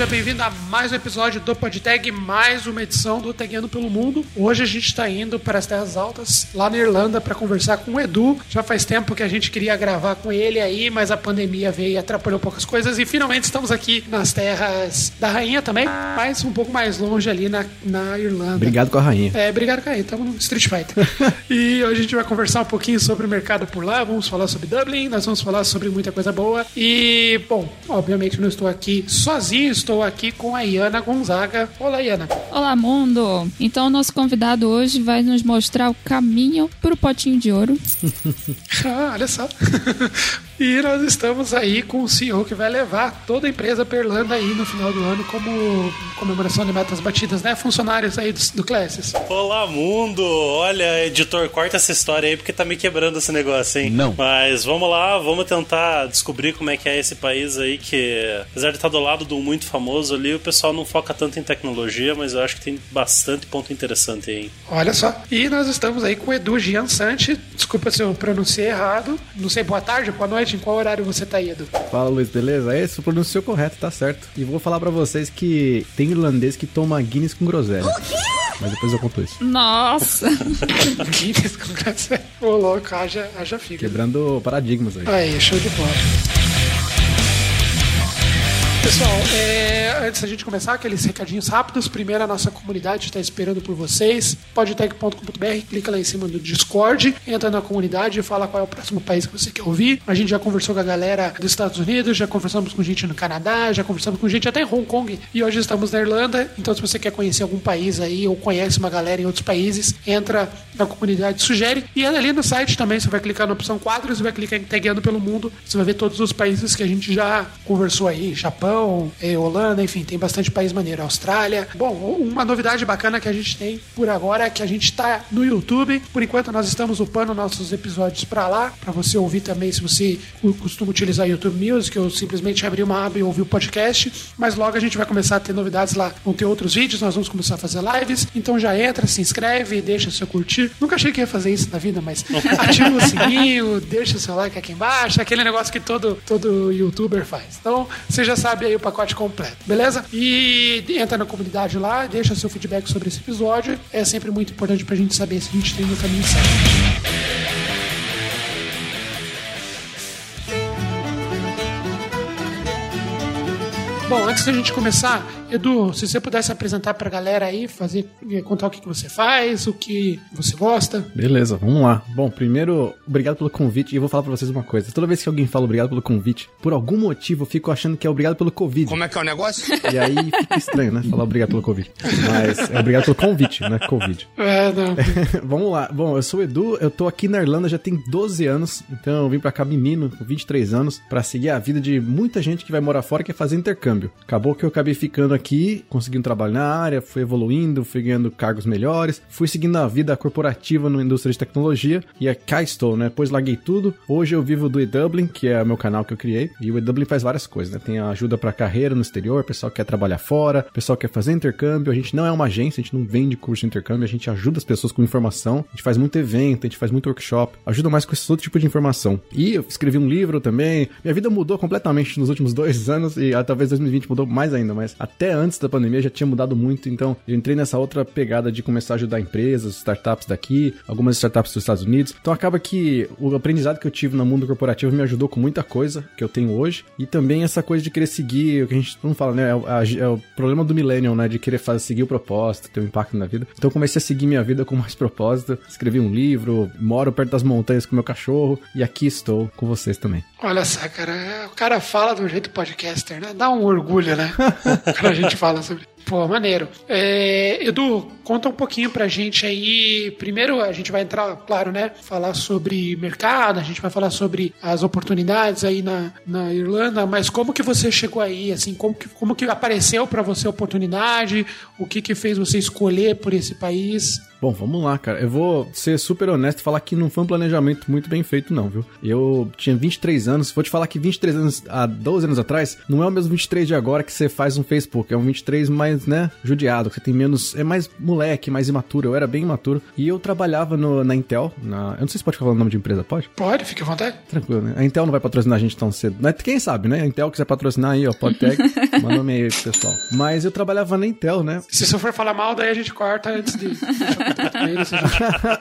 seja bem-vindo a mais um episódio do PodTag, mais uma edição do Tagueando pelo Mundo. Hoje a gente está indo para as Terras Altas, lá na Irlanda, para conversar com o Edu. Já faz tempo que a gente queria gravar com ele aí, mas a pandemia veio e atrapalhou poucas coisas. E finalmente estamos aqui nas terras da Rainha também, mas um pouco mais longe ali na, na Irlanda. Obrigado com a Rainha. É, obrigado, Caí. Estamos no Street Fighter. e hoje a gente vai conversar um pouquinho sobre o mercado por lá. Vamos falar sobre Dublin, nós vamos falar sobre muita coisa boa. E, bom, obviamente não estou aqui sozinho, estou aqui com a Iana Gonzaga. Olá, Iana. Olá, mundo! Então, o nosso convidado hoje vai nos mostrar o caminho para o potinho de ouro. ah, olha só. E nós estamos aí com o CEO que vai levar toda a empresa para Irlanda aí no final do ano como comemoração de metas batidas, né? Funcionários aí do, do Classes. Olá, mundo! Olha, editor, corta essa história aí porque tá me quebrando esse negócio, hein? Não. Mas vamos lá, vamos tentar descobrir como é que é esse país aí que, apesar de estar do lado do muito famoso ali, o pessoal não foca tanto em tecnologia, mas eu acho que tem bastante ponto interessante aí. Olha só. E nós estamos aí com o Edu Giansante. Desculpa se eu pronunciei errado. Não sei, boa tarde, boa noite. Em qual horário você tá Edu? Fala, Luiz, beleza? Esse pronunciou correto, tá certo. E vou falar para vocês que tem irlandês que toma Guinness com groselha. O quê? Mas depois eu conto isso. Nossa! Guinness com groselha. Ô, louco, haja, haja fica. Quebrando paradigmas aí. Aí, show de bola. Pessoal, é, antes da gente começar, aqueles recadinhos rápidos. Primeiro, a nossa comunidade está esperando por vocês. podtech.com.br, clica lá em cima do Discord, entra na comunidade e fala qual é o próximo país que você quer ouvir. A gente já conversou com a galera dos Estados Unidos, já conversamos com gente no Canadá, já conversamos com gente até em Hong Kong e hoje estamos na Irlanda. Então, se você quer conhecer algum país aí ou conhece uma galera em outros países, entra na comunidade, sugere. E ali no site também, você vai clicar na opção quadros e vai clicar em Tagueando pelo Mundo. Você vai ver todos os países que a gente já conversou aí: Japão. É, Holanda, enfim, tem bastante país maneiro. Austrália. Bom, uma novidade bacana que a gente tem por agora é que a gente está no YouTube. Por enquanto, nós estamos upando nossos episódios para lá, para você ouvir também se você costuma utilizar YouTube Music ou simplesmente abrir uma aba e ouvir o podcast. Mas logo a gente vai começar a ter novidades lá. Vão ter outros vídeos, nós vamos começar a fazer lives. Então já entra, se inscreve, deixa seu curtir. Nunca achei que ia fazer isso na vida, mas ativa o sininho, deixa o seu like aqui embaixo, aquele negócio que todo, todo youtuber faz. Então, você já sabe aí o pacote completo, beleza? E entra na comunidade lá, deixa seu feedback sobre esse episódio. É sempre muito importante pra gente saber se a gente tem no caminho certo. Bom, antes da gente começar, Edu, se você pudesse apresentar pra galera aí, fazer, contar o que, que você faz, o que você gosta. Beleza, vamos lá. Bom, primeiro, obrigado pelo convite. E eu vou falar pra vocês uma coisa. Toda vez que alguém fala obrigado pelo convite, por algum motivo eu fico achando que é obrigado pelo Covid. Como é que é o negócio? E aí fica estranho, né? Falar obrigado pelo Covid. Mas é obrigado pelo convite, né? Covid. É, não. vamos lá. Bom, eu sou o Edu, eu tô aqui na Irlanda já tem 12 anos. Então eu vim pra cá menino, com 23 anos, pra seguir a vida de muita gente que vai morar fora e quer fazer intercâmbio. Acabou que eu acabei ficando aqui, consegui um trabalho na área, fui evoluindo, fui ganhando cargos melhores, fui seguindo a vida corporativa na indústria de tecnologia e cá estou, né? Depois larguei tudo. Hoje eu vivo do eDublin, que é o meu canal que eu criei, e o eDublin faz várias coisas, né? Tem ajuda para carreira no exterior, pessoal que quer trabalhar fora, pessoal que quer fazer intercâmbio. A gente não é uma agência, a gente não vende curso de intercâmbio, a gente ajuda as pessoas com informação, a gente faz muito evento, a gente faz muito workshop, ajuda mais com esse outro tipo de informação. E eu escrevi um livro também. Minha vida mudou completamente nos últimos dois anos e ah, talvez 2020 mudou mais ainda, mas até antes da pandemia já tinha mudado muito, então eu entrei nessa outra pegada de começar a ajudar empresas, startups daqui, algumas startups dos Estados Unidos. Então acaba que o aprendizado que eu tive no mundo corporativo me ajudou com muita coisa que eu tenho hoje e também essa coisa de querer seguir, o que a gente não fala, né? É o, é o problema do millennial, né? De querer fazer, seguir o propósito, ter um impacto na vida. Então comecei a seguir minha vida com mais propósito, escrevi um livro, moro perto das montanhas com meu cachorro e aqui estou com vocês também. Olha só, cara, o cara fala do jeito podcaster, né? Dá um orgulho, né? Quando a gente fala sobre. Pô, maneiro. É, Edu, conta um pouquinho pra gente aí. Primeiro, a gente vai entrar, claro, né? Falar sobre mercado, a gente vai falar sobre as oportunidades aí na, na Irlanda, mas como que você chegou aí, assim, como que, como que apareceu para você a oportunidade, o que que fez você escolher por esse país? Bom, vamos lá, cara. Eu vou ser super honesto e falar que não foi um planejamento muito bem feito, não, viu? Eu tinha 23 anos. Vou te falar que 23 anos, há 12 anos atrás, não é o mesmo 23 de agora que você faz um Facebook. É um 23 mais mais, né, judiado, que você tem menos. É mais moleque, mais imaturo. Eu era bem imaturo. E eu trabalhava no, na Intel. Na, eu não sei se pode falar o nome de empresa, pode? Pode, fique à vontade. Tranquilo, né? A Intel não vai patrocinar a gente tão cedo. Mas quem sabe, né? A Intel quiser patrocinar aí, ó, PodTech, manda um e-mail pro pessoal. Mas eu trabalhava na Intel, né? Se você for falar mal, daí a gente corta antes de.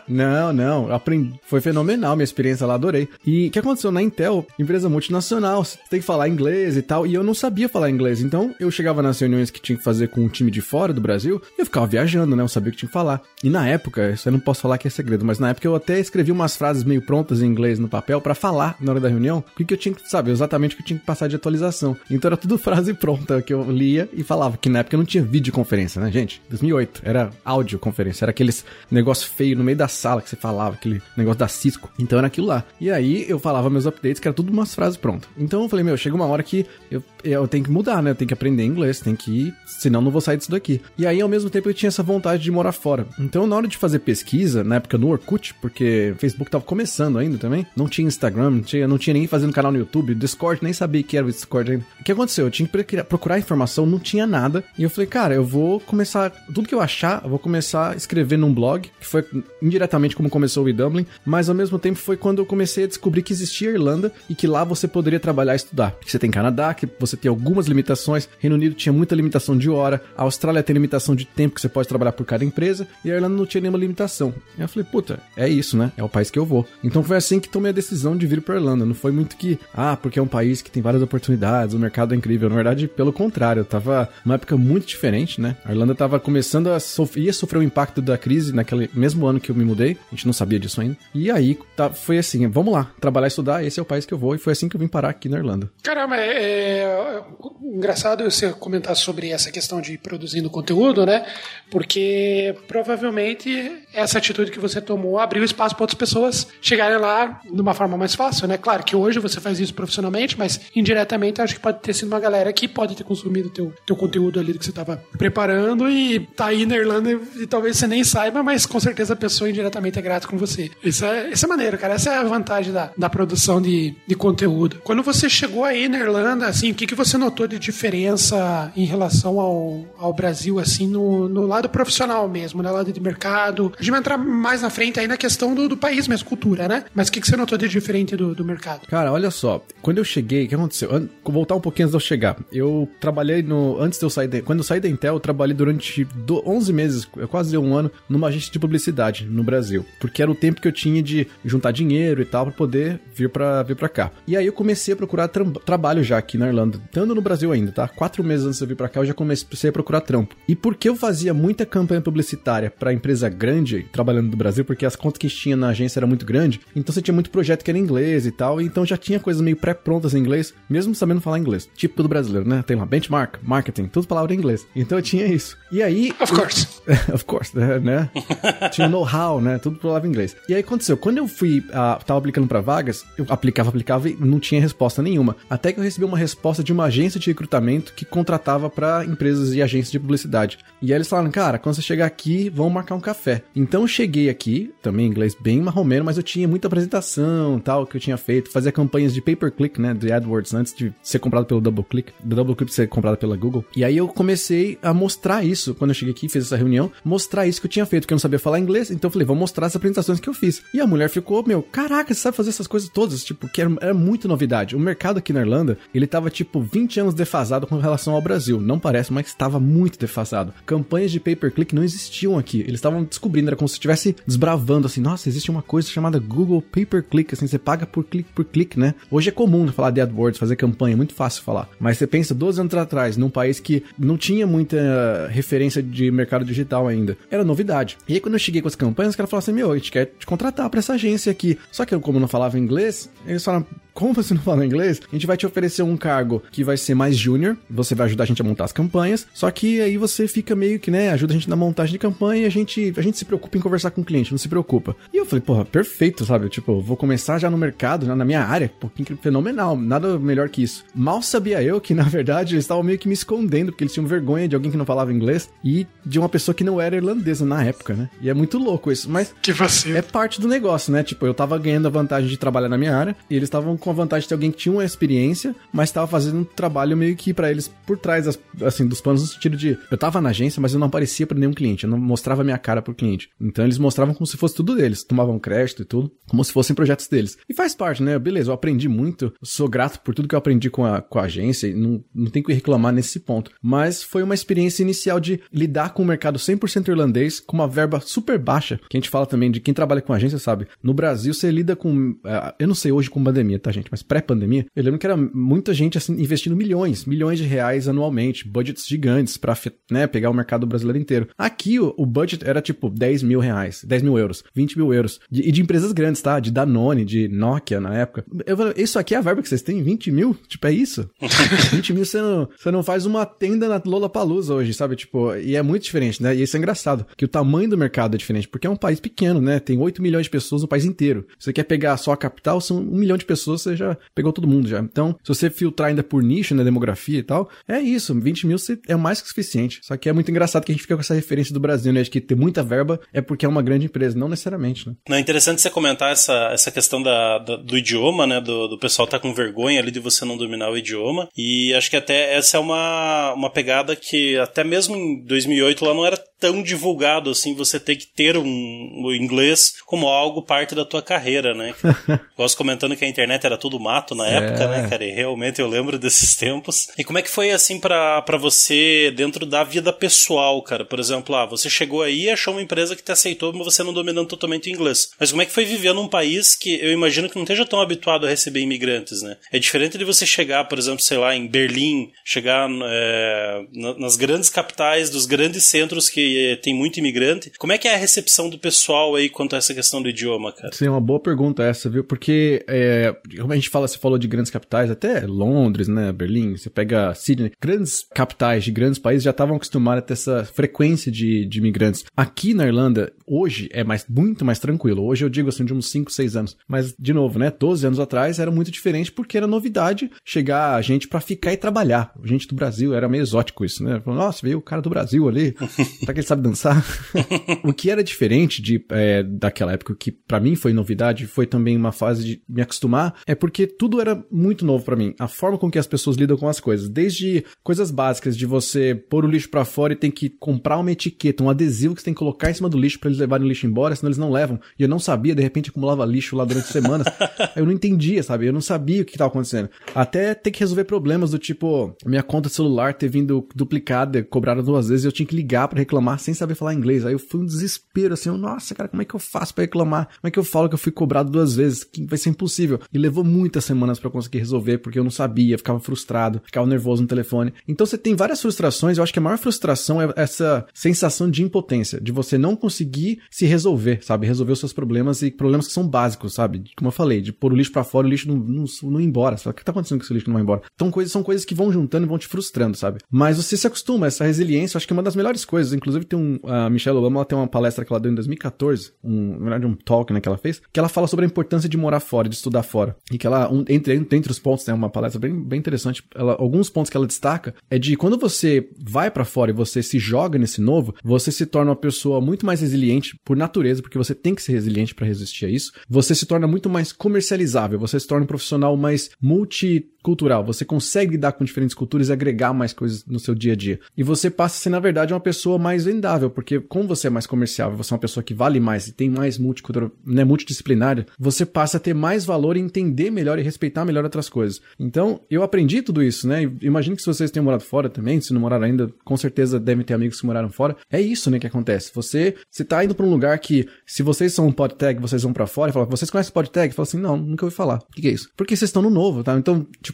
não, não. Aprendi. Foi fenomenal minha experiência lá, adorei. E o que aconteceu na Intel, empresa multinacional, você tem que falar inglês e tal. E eu não sabia falar inglês. Então eu chegava nas reuniões que tinha que fazer com um time de fora do Brasil eu ficava viajando, né? Eu sabia o que tinha que falar. E na época, isso eu não posso falar que é segredo, mas na época eu até escrevi umas frases meio prontas em inglês no papel para falar na hora da reunião, o que, que eu tinha que saber, exatamente o que eu tinha que passar de atualização. Então era tudo frase pronta que eu lia e falava, que na época não tinha videoconferência, né, gente? 2008, era audioconferência, era aqueles negócio feio no meio da sala que você falava, aquele negócio da Cisco. Então era aquilo lá. E aí eu falava meus updates, que era tudo umas frases prontas. Então eu falei, meu, chega uma hora que eu, eu tenho que mudar, né? Eu tenho que aprender inglês, tem que senão não vou sair disso daqui. E aí, ao mesmo tempo, eu tinha essa vontade de morar fora. Então, na hora de fazer pesquisa, na época no Orkut, porque Facebook tava começando ainda também, não tinha Instagram, não tinha, não tinha ninguém fazendo canal no YouTube, Discord, nem sabia que era o Discord ainda. O que aconteceu? Eu tinha que procurar informação, não tinha nada. E eu falei, cara, eu vou começar, tudo que eu achar, eu vou começar a escrever num blog, que foi indiretamente como começou o e-Dublin, mas ao mesmo tempo foi quando eu comecei a descobrir que existia a Irlanda e que lá você poderia trabalhar e estudar. Porque você tem Canadá, que você tem algumas limitações, Reino Unido tinha muita limitação de hora, a Austrália tem limitação de tempo que você pode trabalhar por cada empresa, e a Irlanda não tinha nenhuma limitação. E eu falei, puta, é isso, né? É o país que eu vou. Então foi assim que tomei a decisão de vir pra Irlanda. Não foi muito que, ah, porque é um país que tem várias oportunidades, o mercado é incrível. Na verdade, pelo contrário, tava numa época muito diferente, né? A Irlanda tava começando a sofrer, ia sofrer o impacto da crise naquele mesmo ano que eu me mudei. A gente não sabia disso ainda. E aí, tá, foi assim, vamos lá, trabalhar e estudar, esse é o país que eu vou. E foi assim que eu vim parar aqui na Irlanda. Caramba, é, é engraçado você comentar sobre essa questão de produzindo conteúdo, né? Porque provavelmente essa atitude que você tomou abriu espaço para outras pessoas chegarem lá de uma forma mais fácil, né? Claro que hoje você faz isso profissionalmente, mas indiretamente acho que pode ter sido uma galera que pode ter consumido teu, teu conteúdo ali que você estava preparando e tá aí na Irlanda e, e, talvez você nem saiba, mas com certeza a pessoa indiretamente é grata com você. Isso é, isso é maneiro, cara. Essa é a vantagem da, da produção de, de conteúdo. Quando você chegou aí na Irlanda, assim, o que, que você notou de diferença em relação ao, ao Brasil, assim, no, no lado profissional mesmo, no lado de mercado? A gente vai entrar mais na frente aí na questão do, do país mesmo, cultura, né? Mas o que, que você notou de diferente do, do mercado? Cara, olha só. Quando eu cheguei, o que aconteceu? Vou voltar um pouquinho antes de eu chegar. Eu trabalhei no. Antes de eu sair. De, quando eu saí da Intel, eu trabalhei durante do, 11 meses, quase um ano, numa agência de publicidade no Brasil. Porque era o tempo que eu tinha de juntar dinheiro e tal para poder vir para vir pra cá. E aí eu comecei a procurar tra trabalho já aqui na Irlanda. Estando no Brasil ainda, tá? Quatro meses antes de eu vir pra cá, eu já comecei a procurar trampo. E porque eu fazia muita campanha publicitária para empresa grande, trabalhando no Brasil, porque as contas que tinha na agência era muito grande, então você tinha muito projeto que era em inglês e tal, então já tinha coisas meio pré-prontas em inglês, mesmo sabendo falar inglês. Tipo do brasileiro, né? Tem lá benchmark, marketing, tudo palavra em inglês. Então eu tinha isso. E aí. Of course. Eu, of course, né? tinha know-how, né? Tudo palavra em inglês. E aí aconteceu, quando eu fui, uh, tava aplicando para vagas, eu aplicava, aplicava e não tinha resposta nenhuma. Até que eu recebi uma resposta de uma agência de recrutamento que contratava para empresas e agências de publicidade. E aí eles falaram, cara, quando você chegar aqui, vamos marcar um café. Então eu cheguei aqui, também em inglês bem marromeno, mas eu tinha muita apresentação tal que eu tinha feito, fazia campanhas de pay-per-click, né, de AdWords antes de ser comprado pelo DoubleClick, do DoubleClick ser comprado pela Google. E aí eu comecei a mostrar isso quando eu cheguei aqui, fiz essa reunião, mostrar isso que eu tinha feito, porque eu não sabia falar inglês, então eu falei, vou mostrar as apresentações que eu fiz. E a mulher ficou, meu, caraca, você sabe fazer essas coisas todas, tipo, que era, era muito novidade. O mercado aqui na Irlanda, ele tava tipo 20 anos defasado com relação ao Brasil. Não parece, mas estava muito defasado. Campanhas de pay-per-click não existiam aqui. Eles estavam descobrindo, era como se estivesse desbravando assim, nossa, existe uma coisa chamada Google Pay-per-click, assim, você paga por clique por clique, né? Hoje é comum falar de AdWords, fazer campanha, é muito fácil falar. Mas você pensa 12 anos atrás, num país que não tinha muita referência de mercado digital ainda. Era novidade. E aí quando eu cheguei com as campanhas, os caras falaram assim, meu, a gente quer te contratar para essa agência aqui. Só que eu, como não falava inglês, eles falaram, como você não fala inglês, a gente vai te oferecer um cargo que vai ser mais júnior, você vai ajudar a gente a montar as campanhas, só que aí você fica meio que, né, ajuda a gente na montagem de campanha e a gente, a gente se preocupa em conversar com o cliente, não se preocupa. E eu falei, porra, perfeito, sabe? Tipo, vou começar já no mercado, na minha área, pouquinho fenomenal, nada melhor que isso. Mal sabia eu que, na verdade, eles estavam meio que me escondendo, porque eles tinham vergonha de alguém que não falava inglês e de uma pessoa que não era irlandesa na época, né? E é muito louco isso, mas que você é parte do negócio, né? Tipo, eu tava ganhando a vantagem de trabalhar na minha área e eles estavam com a vantagem de ter alguém que tinha uma experiência, mas estava fazendo um trabalho meio que para eles por trás das, assim, dos no sentido de eu tava na agência, mas eu não aparecia para nenhum cliente, eu não mostrava minha cara pro cliente. Então eles mostravam como se fosse tudo deles, tomavam crédito e tudo, como se fossem projetos deles. E faz parte, né? Beleza, eu aprendi muito, sou grato por tudo que eu aprendi com a, com a agência, não, não tem que reclamar nesse ponto. Mas foi uma experiência inicial de lidar com o mercado 100% irlandês, com uma verba super baixa, que a gente fala também de quem trabalha com agência, sabe? No Brasil, você lida com. Uh, eu não sei hoje com pandemia, tá, gente? Mas pré-pandemia, eu lembro que era muita gente assim, investindo milhões, milhões de reais anualmente, budgets gigantes pra né, pegar o mercado brasileiro inteiro. Aqui, o, o budget era tipo 10 mil reais, 10 mil euros, 20 mil euros. De, e de empresas grandes, tá? De Danone, de Nokia na época. Eu falei, isso aqui é a verba que vocês têm? 20 mil? Tipo, é isso? 20 mil você não, você não faz uma tenda na Lola Palusa hoje, sabe? Tipo, e é muito diferente, né? E isso é engraçado, que o tamanho do mercado é diferente, porque é um país pequeno, né? Tem 8 milhões de pessoas no país inteiro. Se você quer pegar só a capital, são um milhão de pessoas, você já pegou todo mundo já. Então, se você filtrar ainda por nicho, né, demografia e tal, é isso, 20 mil é mais que suficiente. Só que é muito engraçado que a gente fica com essa referência do Brasil, né? De que ter muita verba é porque é uma grande empresa, não necessariamente, né? Não, é interessante você comentar essa, essa questão da, da do idioma, né? Do, do pessoal tá com vergonha ali de você não dominar o idioma. E acho que até essa é uma, uma pegada que até mesmo em 2008 lá não era tão divulgado assim você ter que ter um, um inglês como algo parte da tua carreira, né? Gosto comentando que a internet era tudo mato na época, né, é. né, cara? E realmente eu lembro desses tempos. E como é que foi assim para você dentro da vida pessoal, cara? Por exemplo, ah, você chegou aí e achou uma empresa que te aceitou, mas você não dominando totalmente o inglês. Mas como é que foi viver num país que eu imagino que não esteja tão habituado a receber imigrantes, né? É diferente de você chegar, por exemplo, sei lá, em Berlim, chegar é, nas grandes capitais dos grandes centros que tem muito imigrante. Como é que é a recepção do pessoal aí quanto a essa questão do idioma, cara? Sim, é uma boa pergunta essa, viu? Porque, é, como a gente fala, você falou de grandes capitais, até Londres, né, Berlim, você pega Sydney, grandes capitais de grandes países já estavam acostumados a ter essa frequência de, de imigrantes. Aqui na Irlanda, hoje é mais, muito mais tranquilo. Hoje eu digo assim, de uns 5, 6 anos. Mas, de novo, né, 12 anos atrás era muito diferente porque era novidade chegar gente para ficar e trabalhar. Gente do Brasil, era meio exótico isso, né? Nossa, veio o cara do Brasil ali, será que ele sabe dançar. o que era diferente de, é, daquela época, que para mim foi novidade, foi também uma fase de me acostumar, é porque tudo era muito novo para mim. A forma com que as pessoas lidam com as coisas, desde coisas básicas de você pôr o lixo para fora e tem que comprar uma etiqueta, um adesivo que você tem que colocar em cima do lixo para eles levarem o lixo embora, senão eles não levam. E eu não sabia, de repente acumulava lixo lá durante semanas. eu não entendia, sabe? Eu não sabia o que estava acontecendo. Até ter que resolver problemas do tipo, minha conta celular ter vindo duplicada, cobrada duas vezes, e eu tinha que ligar para reclamar sem saber falar inglês. Aí eu fui um desespero, assim, eu, nossa, cara, como é que eu faço para reclamar? Como é que eu falo que eu fui cobrado duas vezes? Que vai ser impossível. E levou muitas semanas para conseguir resolver, porque eu não sabia, ficava frustrado, ficava nervoso no telefone. Então você tem várias frustrações, eu acho que a maior frustração é essa sensação de impotência, de você não conseguir se resolver, sabe? Resolver os seus problemas e problemas que são básicos, sabe? Como eu falei, de pôr o lixo para fora, o lixo não, não, não ir embora. Sabe? O que tá acontecendo com esse lixo não vai embora? Então coisas, são coisas que vão juntando e vão te frustrando, sabe? Mas você se acostuma, essa resiliência, eu acho que é uma das melhores coisas. Inclusive tem um, a Michelle Obama, ela tem uma palestra que ela deu em 2014, um, na verdade um talk né, que ela fez, que ela fala sobre a importância de morar fora, de estudar fora. E que ela, um, entre, entre os pontos, né, uma palestra bem, bem interessante, ela, alguns pontos que ela destaca é de quando você vai para fora e você se joga nesse novo, você se torna uma pessoa muito mais resiliente por natureza, porque você tem que ser resiliente para resistir a isso. Você se torna muito mais comercializável, você se torna um profissional mais multi cultural. Você consegue lidar com diferentes culturas e agregar mais coisas no seu dia a dia. E você passa a ser, na verdade, uma pessoa mais vendável, porque como você é mais comercial, você é uma pessoa que vale mais e tem mais multicultural, né, multidisciplinária, você passa a ter mais valor e entender melhor e respeitar melhor outras coisas. Então, eu aprendi tudo isso, né? Imagino que se vocês tenham morado fora também, se não moraram ainda, com certeza devem ter amigos que moraram fora. É isso, né, que acontece. Você, você tá indo para um lugar que, se vocês são um podtag, vocês vão para fora e falam, vocês conhecem podtag? Fala assim, não, nunca ouvi falar. O que, que é isso? Porque vocês estão no novo, tá? Então, tipo,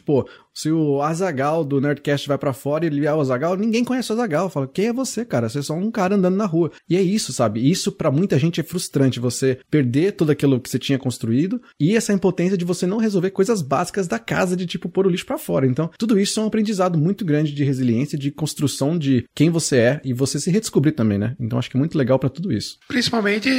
se o Azagal do Nerdcast vai para fora e ele é o Azagal, ninguém conhece o Azagal. Fala, quem é você, cara? Você é só um cara andando na rua. E é isso, sabe? Isso para muita gente é frustrante. Você perder tudo aquilo que você tinha construído e essa impotência de você não resolver coisas básicas da casa, de tipo pôr o lixo para fora. Então, tudo isso é um aprendizado muito grande de resiliência, de construção de quem você é e você se redescobrir também, né? Então, acho que é muito legal para tudo isso. Principalmente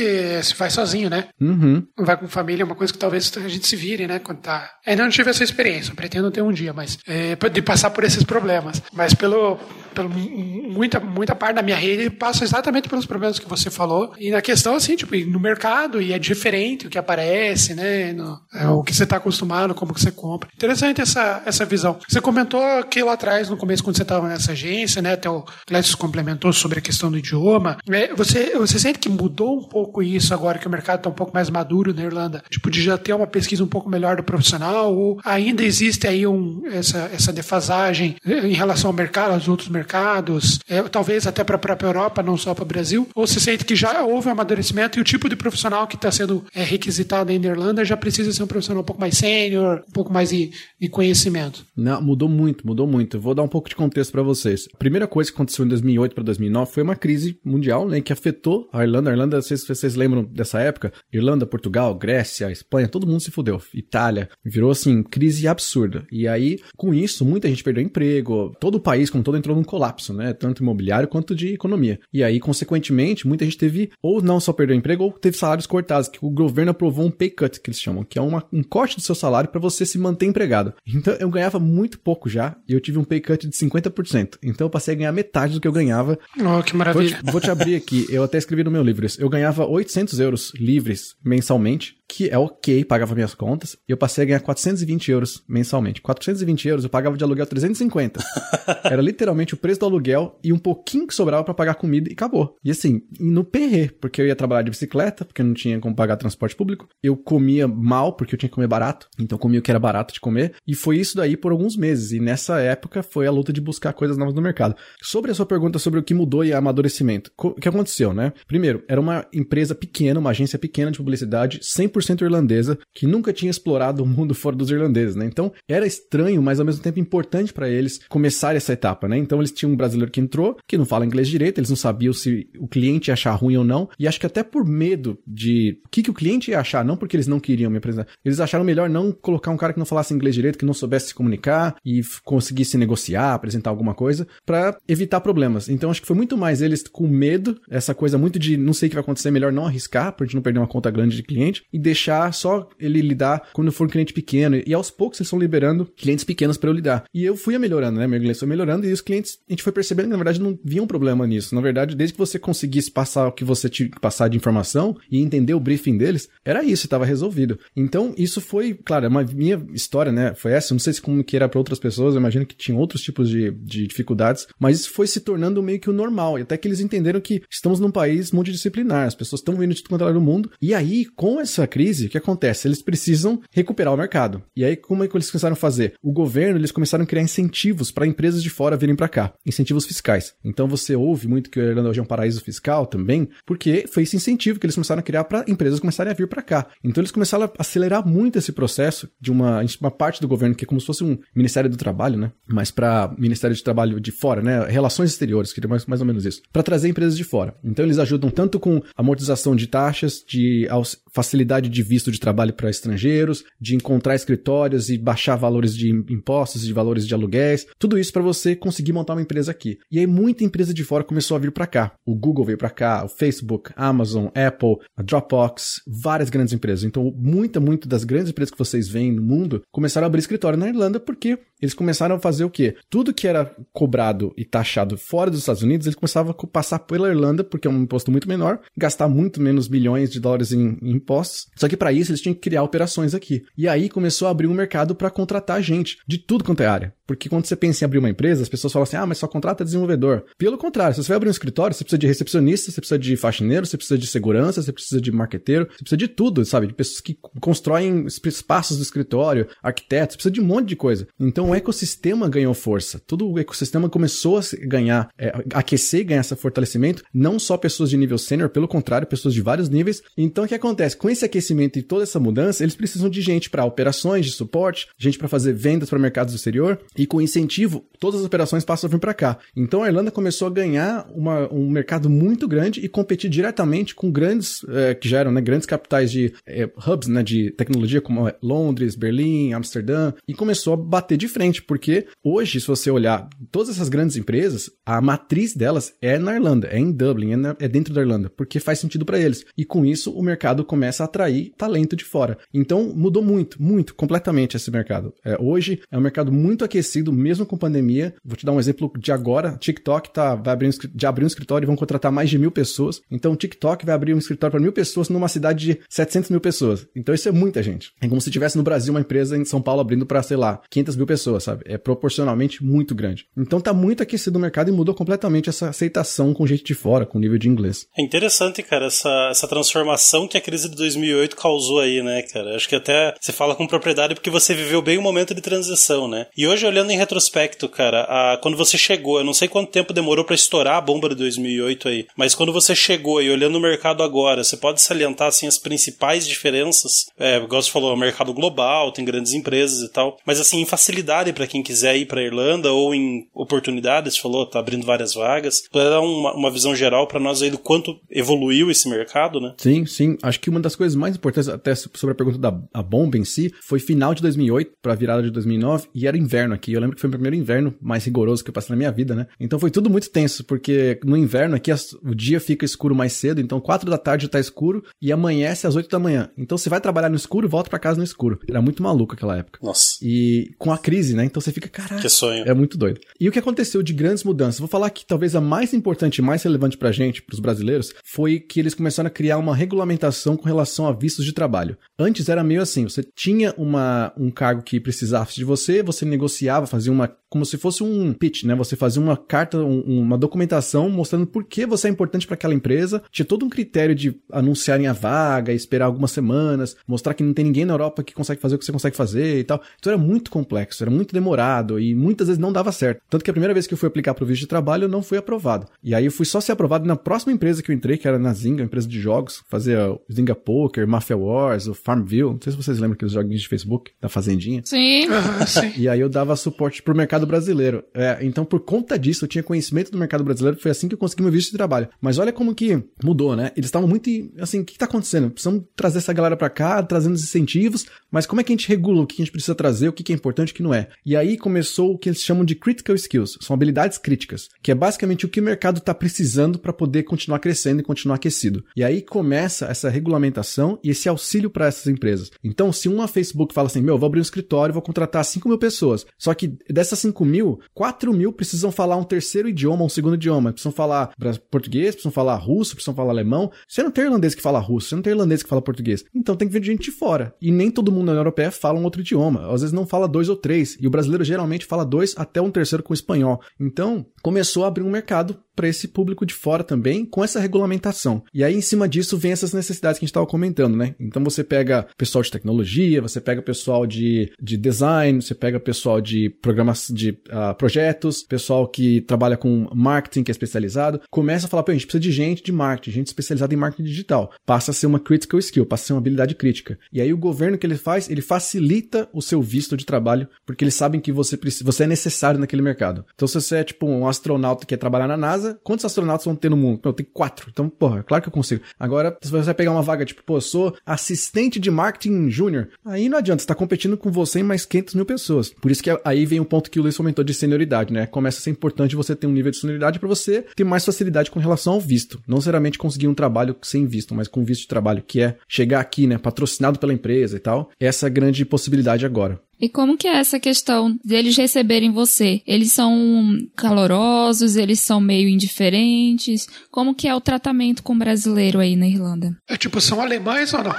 se faz sozinho, né? Uhum. Vai com família, é uma coisa que talvez a gente se vire, né? Quando tá. Ainda não tive essa experiência, pretendo ter um dia, mas é, de passar por esses problemas. Mas pelo, pelo, muita, muita parte da minha rede passa exatamente pelos problemas que você falou. E na questão, assim, tipo, no mercado, e é diferente o que aparece, né? No, é, o que você está acostumado, como que você compra. Interessante essa, essa visão. Você comentou que lá atrás, no começo, quando você estava nessa agência, né? Até o Clécio complementou sobre a questão do idioma. É, você, você sente que mudou um pouco isso agora que o mercado está um pouco mais maduro na Irlanda? Tipo, de já ter uma pesquisa um pouco melhor do profissional? Ou ainda existe aí um, essa, essa defasagem em relação ao mercado, aos outros mercados? É, talvez até para a própria Europa, não só para o Brasil? Ou você sente que já houve um amadurecimento e o tipo de profissional que está sendo é, requisitado aí na Irlanda já precisa ser um profissional um pouco mais sênior, um pouco mais de, de conhecimento? Não, mudou muito, mudou muito. Vou dar um pouco de contexto para vocês. A primeira coisa que aconteceu em 2008 para 2009 foi uma crise mundial, né, que afetou a Irlanda. A Irlanda, vocês, vocês lembram dessa época? Irlanda, Portugal, Grécia, Espanha, todo mundo se fudeu. Itália, virou assim, crise absurda. E aí, com isso, muita gente perdeu emprego, todo o país como todo entrou num colapso, né, tanto imobiliário quanto de economia. E aí, consequentemente, muita gente teve ou não só perdeu emprego ou teve salários cortados, que o governo aprovou um pay cut, que eles chamam, que é uma, um corte do seu salário para você se manter empregado. Então, eu ganhava muito pouco já, e eu tive um pay cut de 50%. Então, eu passei a ganhar metade do que eu ganhava. Oh, que maravilha. Vou te, vou te abrir aqui, eu até escrevi no meu livro isso. Eu ganhava 800 euros livres mensalmente, que é ok, pagava minhas contas, e eu passei a ganhar 420 euros mensalmente. 420 euros eu pagava de aluguel 350. Era literalmente o preço do aluguel e um pouquinho que sobrava para pagar comida e acabou. E assim, no perre, porque eu ia trabalhar de bicicleta, porque não tinha como pagar transporte público. Eu comia mal, porque eu tinha que comer barato, então comia o que era barato de comer. E foi isso daí por alguns meses. E nessa época foi a luta de buscar coisas novas no mercado. Sobre a sua pergunta sobre o que mudou e amadurecimento, o que aconteceu, né? Primeiro, era uma empresa pequena, uma agência pequena de publicidade, 100% irlandesa, que nunca tinha explorado o mundo fora dos irlandeses, né? Então, era estranho, mas ao mesmo tempo importante para eles começar essa etapa, né? Então, eles tinham um brasileiro que entrou, que não fala inglês direito, eles não sabiam se o cliente ia achar ruim ou não, e acho que até por medo de o que, que o cliente ia achar, não porque eles não queriam me apresentar, eles acharam melhor não colocar um cara que não falasse inglês direito, que não soubesse se comunicar e conseguisse negociar, apresentar alguma coisa, para evitar problemas. Então, acho que foi muito mais eles com medo, essa coisa muito de não sei o que vai acontecer, melhor não arriscar, pra gente não perder uma conta grande de cliente, e deixar só ele lidar quando for um cliente pequeno. E aos poucos eles estão liberando clientes pequenos para eu lidar. E eu fui melhorando, né? Meu inglês foi melhorando e os clientes, a gente foi percebendo que na verdade não via um problema nisso. Na verdade, desde que você conseguisse passar o que você tinha que passar de informação e entender o briefing deles, era isso, estava resolvido. Então, isso foi, claro, é uma minha história, né? Foi essa. Não sei se como que era para outras pessoas, eu imagino que tinha outros tipos de, de dificuldades, mas isso foi se tornando meio que o normal. E até que eles entenderam que estamos num país multidisciplinar, as pessoas estão vindo de tudo quanto é do mundo. E aí, com essa crise, o que acontece? Eles precisam recuperar o mercado. E aí, como é que eles começaram a fazer? O governo, eles começaram a criar incentivos para empresas de fora virem para cá, incentivos fiscais. Então você ouve muito que a Irlanda hoje é um paraíso fiscal também, porque foi esse incentivo que eles começaram a criar para empresas começarem a vir para cá. Então eles começaram a acelerar muito esse processo de uma, uma parte do governo que é como se fosse um Ministério do Trabalho, né? Mas para Ministério de Trabalho de fora, né? Relações exteriores, que é mais, mais ou menos isso. Para trazer empresas de fora. Então eles ajudam tanto com amortização de taxas, de facilidade de visto de trabalho para estrangeiros, de encontrar escritórios e baixar valores de impostos, de valores de aluguéis, tudo isso para você conseguir montar uma empresa aqui. E aí muita empresa de fora começou a vir para cá. O Google veio para cá, o Facebook, Amazon, Apple, a Dropbox, várias grandes empresas. Então, muita, muito das grandes empresas que vocês veem no mundo começaram a abrir escritório na Irlanda porque eles começaram a fazer o quê? Tudo que era cobrado e taxado fora dos Estados Unidos, eles começavam a passar pela Irlanda, porque é um imposto muito menor, gastar muito menos bilhões de dólares em, em impostos. Só que para isso eles tinham que criar operações aqui. E aí começou a abrir um mercado para contratar gente de tudo quanto é área. Porque quando você pensa em abrir uma empresa, as pessoas falam assim: ah, mas só contrata desenvolvedor. Pelo contrário, se você vai abrir um escritório, você precisa de recepcionista, você precisa de faxineiro, você precisa de segurança, você precisa de marqueteiro, você precisa de tudo, sabe? De pessoas que constroem espaços do escritório, arquitetos, precisa de um monte de coisa. Então o ecossistema ganhou força. Todo o ecossistema começou a ganhar, é, aquecer e ganhar esse fortalecimento. Não só pessoas de nível sênior, pelo contrário, pessoas de vários níveis. Então o que acontece? Com esse aquecimento e toda essa mudança, eles precisam de gente para operações, de suporte, gente para fazer vendas para mercados do exterior. E com incentivo, todas as operações passam a vir para cá. Então a Irlanda começou a ganhar uma, um mercado muito grande e competir diretamente com grandes, é, que já eram né, grandes capitais de é, hubs né, de tecnologia, como Londres, Berlim, Amsterdã, e começou a bater de frente porque hoje, se você olhar todas essas grandes empresas, a matriz delas é na Irlanda, é em Dublin, é, na, é dentro da Irlanda, porque faz sentido para eles. E com isso, o mercado começa a atrair talento de fora. Então, mudou muito, muito, completamente esse mercado. É, hoje é um mercado muito aquecido, mesmo com pandemia. Vou te dar um exemplo de agora. TikTok tá, vai abrir um, já abriu um escritório e vão contratar mais de mil pessoas. Então, TikTok vai abrir um escritório para mil pessoas numa cidade de 700 mil pessoas. Então, isso é muita gente. É como se tivesse no Brasil uma empresa em São Paulo abrindo para, sei lá, 500 mil pessoas, sabe? É proporcionalmente muito grande. Então, tá muito aquecido o mercado e mudou completamente essa aceitação com gente de fora, com nível de inglês. É interessante, cara, essa, essa transformação que a crise de 2008 causou aí, né, cara? Acho que até você fala com propriedade porque você viveu bem o momento de transição, né? E hoje, olhando em retrospecto, cara, a, quando você chegou, eu não sei quanto tempo demorou para estourar a bomba de 2008 aí, mas quando você chegou e olhando o mercado agora, você pode salientar, assim, as principais diferenças? É, igual você falou, o mercado global, tem grandes empresas e tal, mas assim, em facilidade para quem quiser ir para Irlanda ou em oportunidades, falou, tá abrindo várias vagas, para dar uma, uma visão geral para nós aí do quanto evoluiu esse mercado, né? Sim, sim. Acho que uma das coisas mais importantes, até sobre a pergunta da a bomba em si, foi final de 2008 para virada de 2009 e era inverno aqui. Eu lembro que foi o primeiro inverno mais rigoroso que eu passei na minha vida, né? Então foi tudo muito tenso, porque no inverno aqui o dia fica escuro mais cedo, então 4 da tarde tá escuro e amanhece às 8 da manhã. Então você vai trabalhar no escuro e volta para casa no escuro. Era muito maluco aquela época. Nossa. E com a crise, né? Então você fica, caralho. Que sonho. É muito doido. E o que aconteceu de grandes mudanças? Vou falar que talvez a mais importante e mais relevante pra gente, pros brasileiros, foi que eles começaram a criar uma regulamentação com relação a vistos de trabalho. Antes era meio assim, você tinha uma, um cargo que precisasse de você, você negociava, fazia uma como se fosse um pitch, né? Você fazia uma carta, um, uma documentação mostrando por que você é importante para aquela empresa. Tinha todo um critério de anunciarem a vaga, esperar algumas semanas, mostrar que não tem ninguém na Europa que consegue fazer o que você consegue fazer e tal. Então era muito complexo, era muito demorado e muitas vezes não dava certo. Tanto que a primeira vez que eu fui aplicar para o visto de trabalho, eu não fui aprovado. E aí eu fui só ser aprovado na próxima empresa que eu entrei, que era na Zynga, empresa de jogos, fazia o Zynga Poker, Mafia Wars, o Farmville. Não sei se vocês lembram aqueles joguinhos de Facebook da Fazendinha. Sim. sim. E aí eu dava suporte pro mercado brasileiro. É, então, por conta disso, eu tinha conhecimento do mercado brasileiro. Foi assim que eu consegui meu visto de trabalho. Mas olha como que mudou, né? Eles estavam muito assim, o que tá acontecendo? Precisamos trazer essa galera para cá, trazendo os incentivos, mas como é que a gente regula o que a gente precisa trazer, o que é importante e o que não é? E aí começou o que eles chamam de critical skills, são habilidades críticas, que é basicamente o que o mercado está precisando para poder continuar crescendo e continuar aquecido. E aí começa essa regulamentação e esse auxílio para essas empresas. Então, se uma Facebook fala assim, meu, vou abrir um escritório, vou contratar 5 mil pessoas, só que dessas 5 mil, 4 mil precisam falar um terceiro idioma, um segundo idioma, precisam falar português, precisam falar russo, precisam falar alemão. Você não tem irlandês que fala russo, você não tem irlandês que fala português. Então tem que vir gente de fora. E nem todo mundo na União Europeia fala um outro idioma. Às vezes não fala dois ou três. E o brasileiro geralmente fala dois até um terceiro com espanhol. Então começou a abrir um mercado para esse público de fora também, com essa regulamentação. E aí, em cima disso, vem essas necessidades que a gente estava comentando, né? Então você pega pessoal de tecnologia, você pega pessoal de, de design, você pega pessoal de programas de uh, projetos, pessoal que trabalha com marketing, que é especializado, começa a falar, pô, a gente precisa de gente de marketing, gente especializada em marketing digital. Passa a ser uma critical skill, passa a ser uma habilidade crítica. E aí o governo que ele faz, ele facilita o seu visto de trabalho, porque eles sabem que você, você é necessário naquele mercado. Então, se você é tipo um astronauta que quer trabalhar na NASA, quantos astronautas vão ter no mundo? Eu tenho quatro. Então, porra, claro que eu consigo. Agora, se você vai pegar uma vaga, tipo, pô, sou assistente de marketing júnior, aí não adianta, você tá competindo com você e mais 500 mil pessoas. Por isso que aí vem o ponto que o Luiz comentou de senioridade, né? Começa a ser importante você ter um nível de senioridade para você ter mais facilidade com relação ao visto. Não necessariamente conseguir um trabalho sem visto, mas com visto de trabalho, que é chegar aqui, né, patrocinado pela empresa e tal. Essa é grande possibilidade agora. E como que é essa questão deles receberem você? Eles são calorosos, eles são meio indiferentes? Como que é o tratamento com o brasileiro aí na Irlanda? É tipo, são alemães ou não?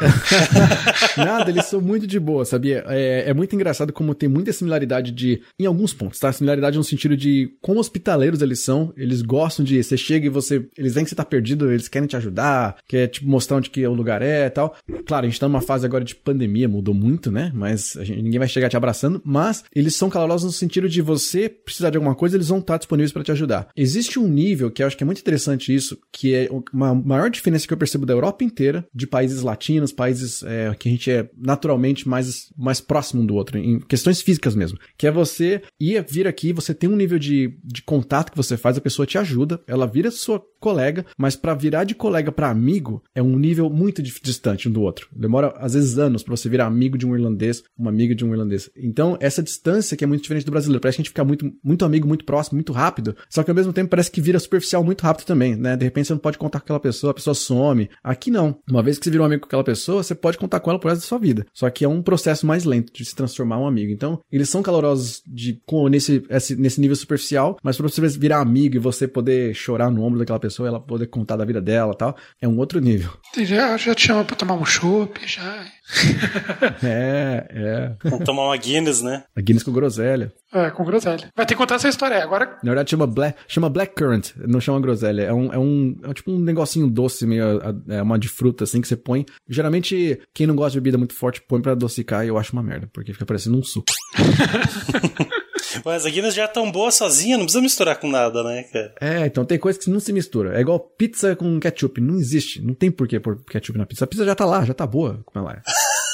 Nada, eles são muito de boa, sabia? É, é, muito engraçado como tem muita similaridade de. Em alguns pontos, tá? Similaridade no sentido de como hospitaleiros eles são. Eles gostam de. Você chega e você. Eles veem que você tá perdido, eles querem te ajudar, quer tipo, mostrar onde que o lugar é e tal. Claro, a gente tá numa fase agora de pandemia, mudou muito, né? Mas a gente, ninguém vai chegar te abraçando. Mas eles são calorosos no sentido de você precisar de alguma coisa, eles vão estar disponíveis para te ajudar. Existe um nível que eu acho que é muito interessante isso, que é uma maior diferença que eu percebo da Europa inteira, de países latinos, países é, que a gente é naturalmente mais, mais próximo um do outro, em questões físicas mesmo. Que é você ir vir aqui, você tem um nível de, de contato que você faz, a pessoa te ajuda, ela vira sua colega, mas para virar de colega para amigo é um nível muito distante um do outro. Demora às vezes anos para você virar amigo de um irlandês, uma amiga de um irlandês. Então, essa distância que é muito diferente do brasileiro, parece que a gente fica muito muito amigo, muito próximo, muito rápido, só que ao mesmo tempo parece que vira superficial muito rápido também, né? De repente você não pode contar com aquela pessoa, a pessoa some. Aqui não. Uma vez que você virou um amigo com aquela pessoa, você pode contar com ela pro resto da sua vida. Só que é um processo mais lento de se transformar um amigo. Então, eles são calorosos de com nesse esse, nesse nível superficial, mas para você virar amigo e você poder chorar no ombro daquela pessoa, ela poder contar da vida dela, tal, é um outro nível. Já já te chama para tomar um chopp, já. é, é. Vamos tomar uma Guinness, né? A Guinness com groselha. É, com groselha. Vai ter que contar essa história agora. Na verdade, chama Black, chama black Currant, não chama groselha. É um, é um, é tipo um negocinho doce, meio, é uma de fruta, assim, que você põe. Geralmente, quem não gosta de bebida muito forte, põe pra adocicar e eu acho uma merda, porque fica parecendo um suco. Mas a Guinness já é tão boa sozinha, não precisa misturar com nada, né, cara? É, então tem coisa que não se mistura. É igual pizza com ketchup. Não existe. Não tem porquê pôr ketchup na pizza. A pizza já tá lá, já tá boa, como ela é.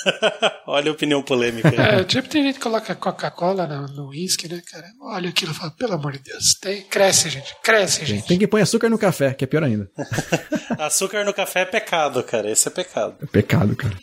Olha a opinião polêmica. É, tipo, tem gente que coloca Coca-Cola no uísque, né, cara? Olha aquilo e fala, pelo amor de Deus. Tem, cresce, gente. Cresce, gente. Tem que pôr açúcar no café, que é pior ainda. açúcar no café é pecado, cara. Esse é pecado. É pecado, cara.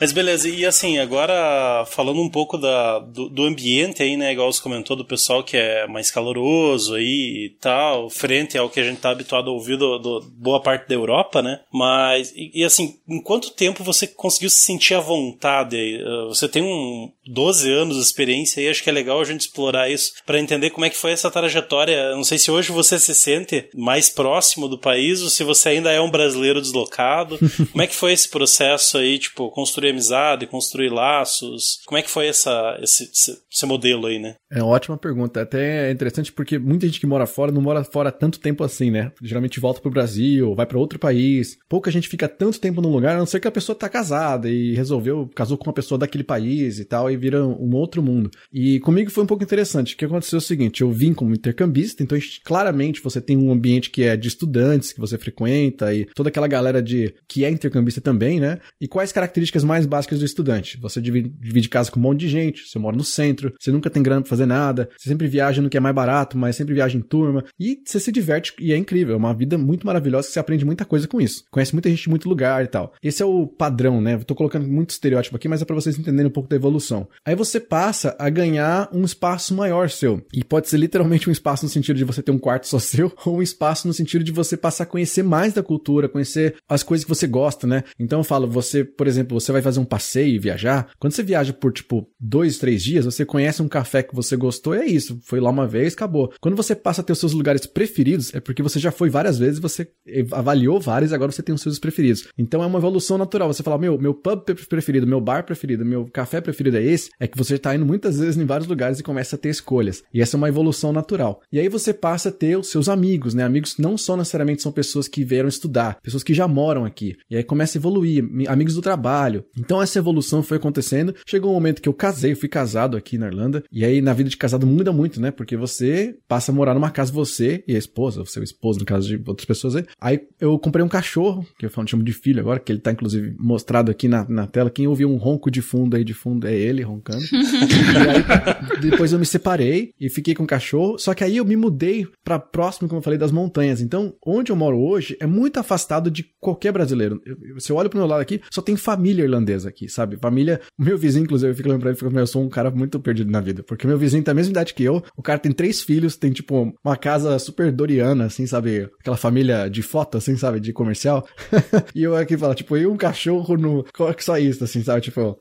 Mas beleza, e assim, agora falando um pouco da, do, do, ambiente aí, né? Igual você comentou do pessoal que é mais caloroso aí e tal, frente ao que a gente tá habituado a ouvir do, do boa parte da Europa, né? Mas, e, e, assim, em quanto tempo você conseguiu se sentir à vontade aí? Uh, você tem um 12 anos de experiência aí, acho que é legal a gente explorar isso para entender como é que foi essa trajetória. Não sei se hoje você se sente mais próximo do país ou se você ainda é um brasileiro deslocado. como é que foi esse processo aí, tipo, construir amizade, construir laços? Como é que foi essa, esse, esse modelo aí, né? É uma ótima pergunta. Até é interessante porque muita gente que mora fora não mora fora tanto tempo assim, né? Geralmente volta pro Brasil, vai para outro país. Pouca gente fica tanto tempo num lugar, a não ser que a pessoa tá casada e resolveu, casou com uma pessoa daquele país e tal, e vira um outro mundo. E comigo foi um pouco interessante. O que aconteceu é o seguinte, eu vim como intercambista, então claramente você tem um ambiente que é de estudantes que você frequenta e toda aquela galera de que é intercambista também, né? E quais características mais básicas do estudante. Você divide, divide casa com um monte de gente, você mora no centro, você nunca tem grana pra fazer nada, você sempre viaja no que é mais barato, mas sempre viaja em turma, e você se diverte e é incrível, é uma vida muito maravilhosa que você aprende muita coisa com isso. Conhece muita gente de muito lugar e tal. Esse é o padrão, né? Eu tô colocando muito estereótipo aqui, mas é para vocês entenderem um pouco da evolução. Aí você passa a ganhar um espaço maior seu. E pode ser literalmente um espaço no sentido de você ter um quarto só seu, ou um espaço no sentido de você passar a conhecer mais da cultura, conhecer as coisas que você gosta, né? Então eu falo, você, por exemplo, você vai fazer um passeio e viajar, quando você viaja por, tipo, dois, três dias, você conhece um café que você gostou e é isso. Foi lá uma vez, acabou. Quando você passa a ter os seus lugares preferidos, é porque você já foi várias vezes, você avaliou vários agora você tem os seus preferidos. Então é uma evolução natural. Você fala, meu, meu pub preferido, meu bar preferido, meu café preferido é esse, é que você está indo muitas vezes em vários lugares e começa a ter escolhas. E essa é uma evolução natural. E aí você passa a ter os seus amigos, né? Amigos não só necessariamente são pessoas que vieram estudar, pessoas que já moram aqui. E aí começa a evoluir, amigos do trabalho. Então essa evolução foi acontecendo. Chegou um momento que eu casei, eu fui casado aqui na Irlanda. E aí na vida de casado muda muito, né? Porque você passa a morar numa casa, você e a esposa, o seu esposo, no caso de outras pessoas aí. Aí eu comprei um cachorro, que eu falo, chamo de filho agora, que ele tá inclusive mostrado aqui na, na tela. Quem ouviu um ronco de fundo aí de fundo é ele roncando. e aí depois eu me separei e fiquei com o cachorro. Só que aí eu me mudei para próximo, como eu falei, das montanhas. Então, onde eu moro hoje é muito afastado de qualquer brasileiro. Eu, se eu olho pro meu lado aqui, só tem família irlandesa aqui, sabe? Família. Meu vizinho, inclusive, eu fico lembrando, eu, eu sou um cara muito perdido na vida. Porque meu vizinho tem a mesma idade que eu. O cara tem três filhos, tem tipo uma casa super doriana, assim, sabe? Aquela família de foto, assim, sabe? De comercial. e eu aqui falo, tipo, e um cachorro no. Só isso, assim, sabe? Tipo,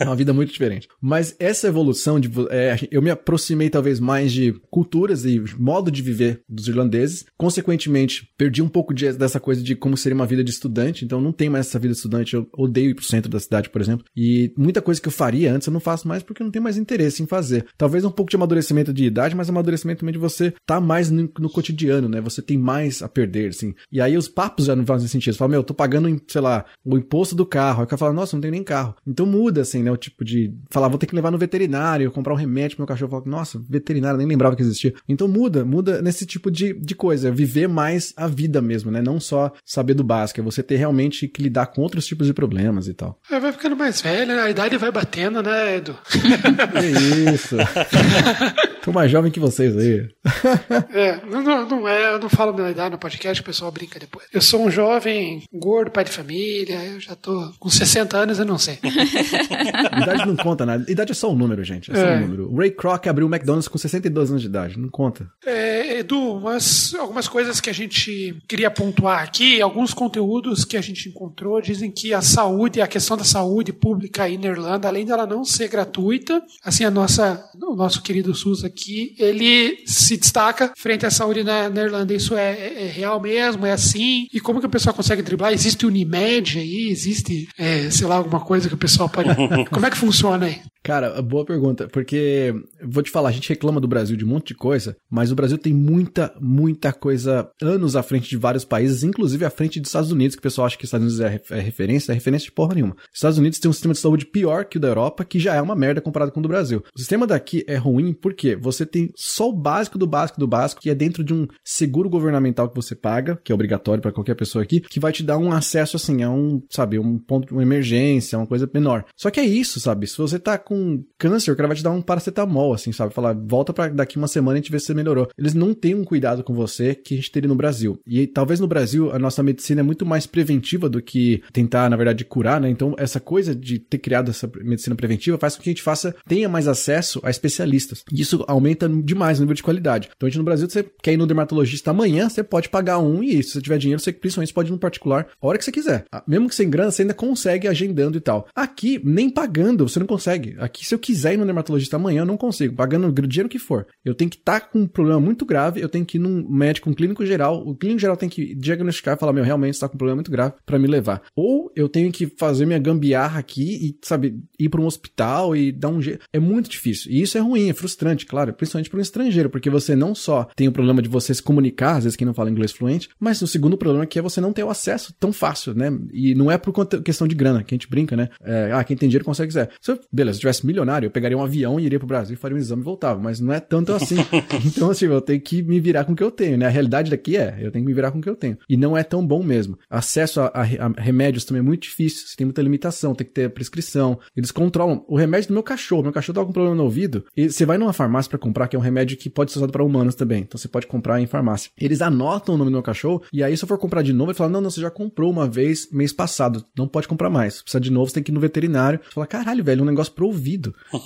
é uma vida muito diferente. Mas essa evolução de. É, eu me aproximei talvez mais de culturas e modo de viver dos irlandeses. Consequentemente, perdi um pouco de, dessa coisa de como seria uma vida de estudante. Então não tem mais essa vida de estudante. Eu odeio ir pro centro da cidade, por exemplo. E muita coisa que eu faria antes eu não faço mais porque eu não tenho mais interesse em fazer. Talvez um pouco de amadurecimento de idade, mas amadurecimento também de você tá mais no, no cotidiano, né? Você tem mais a perder, assim. E aí os papos já não fazem sentido. Você fala, meu, eu tô pagando, sei lá, o imposto do carro. Aí o cara fala, nossa, não tem nem carro. Então muda, assim, né? O tipo de falar, vou ter que levar no veterinário, comprar um remédio pro meu cachorro. Falo, nossa, veterinário, nem lembrava que existia. Então muda, muda nesse tipo de, de coisa. Viver mais a vida mesmo, né? Não só saber do básico, é você ter realmente que lidar com outros tipos de problemas e tal. É, vai ficando mais velho, né? a idade vai batendo, né, Edu? é isso. Tô mais jovem que vocês aí. é, não, não, não é, eu não falo minha idade no podcast, o pessoal brinca depois. Eu sou um jovem gordo, pai de família, eu já tô com 60 anos, eu não sei. idade não conta nada. Idade é só um número, gente. É só é. um número. O Ray Kroc abriu o McDonald's com 62 anos de idade, não conta. É, Edu, mas algumas coisas que a gente queria pontuar aqui, alguns conteúdos que a gente encontrou dizem que a saúde, a questão da saúde pública aí na Irlanda, além dela não ser gratuita, assim, a nossa, o nosso querido SUS aqui, ele se destaca frente à saúde na, na Irlanda. Isso é, é, é, real mesmo? É assim? E como que o pessoal consegue driblar? Existe Unimed aí? Existe, é, sei lá, alguma coisa que o pessoal pode. como é que funciona aí? Cara, boa pergunta, porque vou te falar, a gente reclama do Brasil de um monte de coisa, mas o Brasil tem muita, muita coisa anos à frente de vários países, inclusive à frente dos Estados Unidos, que o pessoal acha que Estados Unidos é, é referência, é referência de porra nenhuma. Os Estados Unidos tem um sistema de saúde pior que o da Europa, que já é uma merda comparado com o do Brasil. O sistema daqui é ruim porque você tem só o básico do básico do básico, que é dentro de um seguro governamental que você paga, que é obrigatório para qualquer pessoa aqui, que vai te dar um acesso assim a um, sabe, um ponto, uma emergência, uma coisa menor. Só que é isso, sabe? Se você tá com câncer, o cara vai te dar um paracetamol, assim, sabe? Falar, volta para daqui uma semana e a gente vê se você melhorou. Eles não têm um cuidado com você que a gente teria no Brasil. E talvez no Brasil a nossa medicina é muito mais preventiva do que tentar, na verdade, curar, né? Então, essa coisa de ter criado essa medicina preventiva faz com que a gente faça, tenha mais acesso a especialistas. E isso aumenta demais o nível de qualidade. Então, a gente no Brasil, você quer ir no dermatologista amanhã, você pode pagar um e se você tiver dinheiro, você principalmente pode ir no particular a hora que você quiser. Ah, mesmo que sem grana, você ainda consegue agendando e tal. Aqui, nem pagando, você não consegue. Aqui, se eu quiser ir no dermatologista amanhã, eu não consigo, pagando o dinheiro que for. Eu tenho que estar tá com um problema muito grave, eu tenho que ir num médico, um clínico geral, o clínico geral tem que diagnosticar e falar, meu, realmente está com um problema muito grave para me levar. Ou eu tenho que fazer minha gambiarra aqui e, sabe, ir para um hospital e dar um jeito. É muito difícil. E isso é ruim, é frustrante, claro, principalmente para um estrangeiro, porque você não só tem o problema de você se comunicar, às vezes quem não fala inglês fluente, mas o segundo problema é que é você não ter o acesso tão fácil, né? E não é por questão de grana, que a gente brinca, né? É, ah, quem tem dinheiro consegue quiser. Se eu, beleza, se tivesse milionário, eu pegaria um avião e iria pro Brasil, faria um exame e voltava, mas não é tanto assim. então, assim, eu tenho que me virar com o que eu tenho, né? A realidade daqui é, eu tenho que me virar com o que eu tenho. E não é tão bom mesmo. Acesso a, a, a remédios também é muito difícil, você tem muita limitação, tem que ter prescrição. Eles controlam o remédio do meu cachorro. Meu cachorro tá com problema no ouvido, e você vai numa farmácia para comprar, que é um remédio que pode ser usado para humanos também. Então você pode comprar em farmácia. Eles anotam o nome do meu cachorro, e aí se eu for comprar de novo, ele fala: não, não, você já comprou uma vez mês passado, não pode comprar mais. Precisa de novo, você tem que ir no veterinário. Você fala: caralho, velho, um negócio pro ouvido.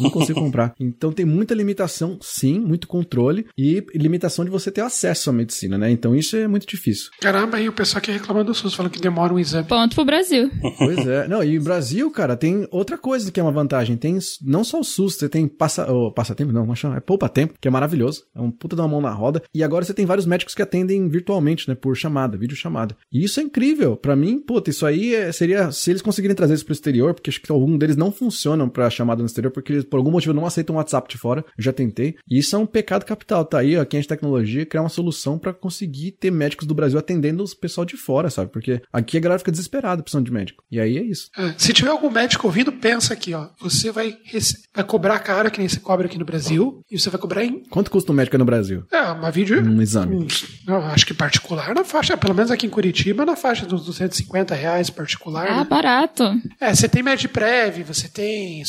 Não consigo comprar. Então tem muita limitação, sim, muito controle, e limitação de você ter acesso à medicina, né? Então isso é muito difícil. Caramba, aí o pessoal que reclama do SUS falando que demora um exame. Ponto pro Brasil. Pois é. Não, e o Brasil, cara, tem outra coisa que é uma vantagem. Tem não só o SUS, você tem passa, oh, passatempo, não, mas é poupa tempo, que é maravilhoso. É um puta de uma mão na roda. E agora você tem vários médicos que atendem virtualmente, né? Por chamada, vídeo chamada. E isso é incrível. para mim, puta, isso aí é, seria. Se eles conseguirem trazer isso pro exterior, porque acho que algum deles não funcionam pra chamada no exterior, porque eles, por algum motivo, não aceitam o WhatsApp de fora. Eu já tentei. E isso é um pecado capital. Tá aí, ó, quem é de tecnologia, criar uma solução para conseguir ter médicos do Brasil atendendo os pessoal de fora, sabe? Porque aqui a galera fica desesperada precisando de médico. E aí é isso. É, se tiver algum médico ouvindo, pensa aqui, ó. Você vai, vai cobrar caro, que nem você cobra aqui no Brasil, e você vai cobrar em. Quanto custa um médico no Brasil? É, uma vídeo. Um exame. Um, não, acho que particular na faixa, pelo menos aqui em Curitiba, na faixa dos 250 reais particular. Ah, né? barato. É, você tem Medprev, você tem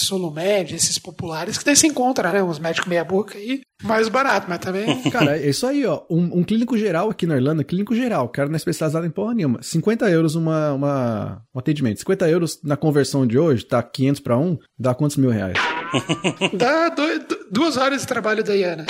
Esses populares, que daí você encontra, né? Uns médicos meia-boca aí, mais barato, mas também. Cara, é isso aí, ó. Um, um, clínico geral aqui na Irlanda, clínico geral, cara não é especializado em porra nenhuma. 50 euros uma, uma, um atendimento. 50 euros na conversão de hoje, tá 500 para um, dá quantos mil reais? Dá dois, duas horas de trabalho da Iana.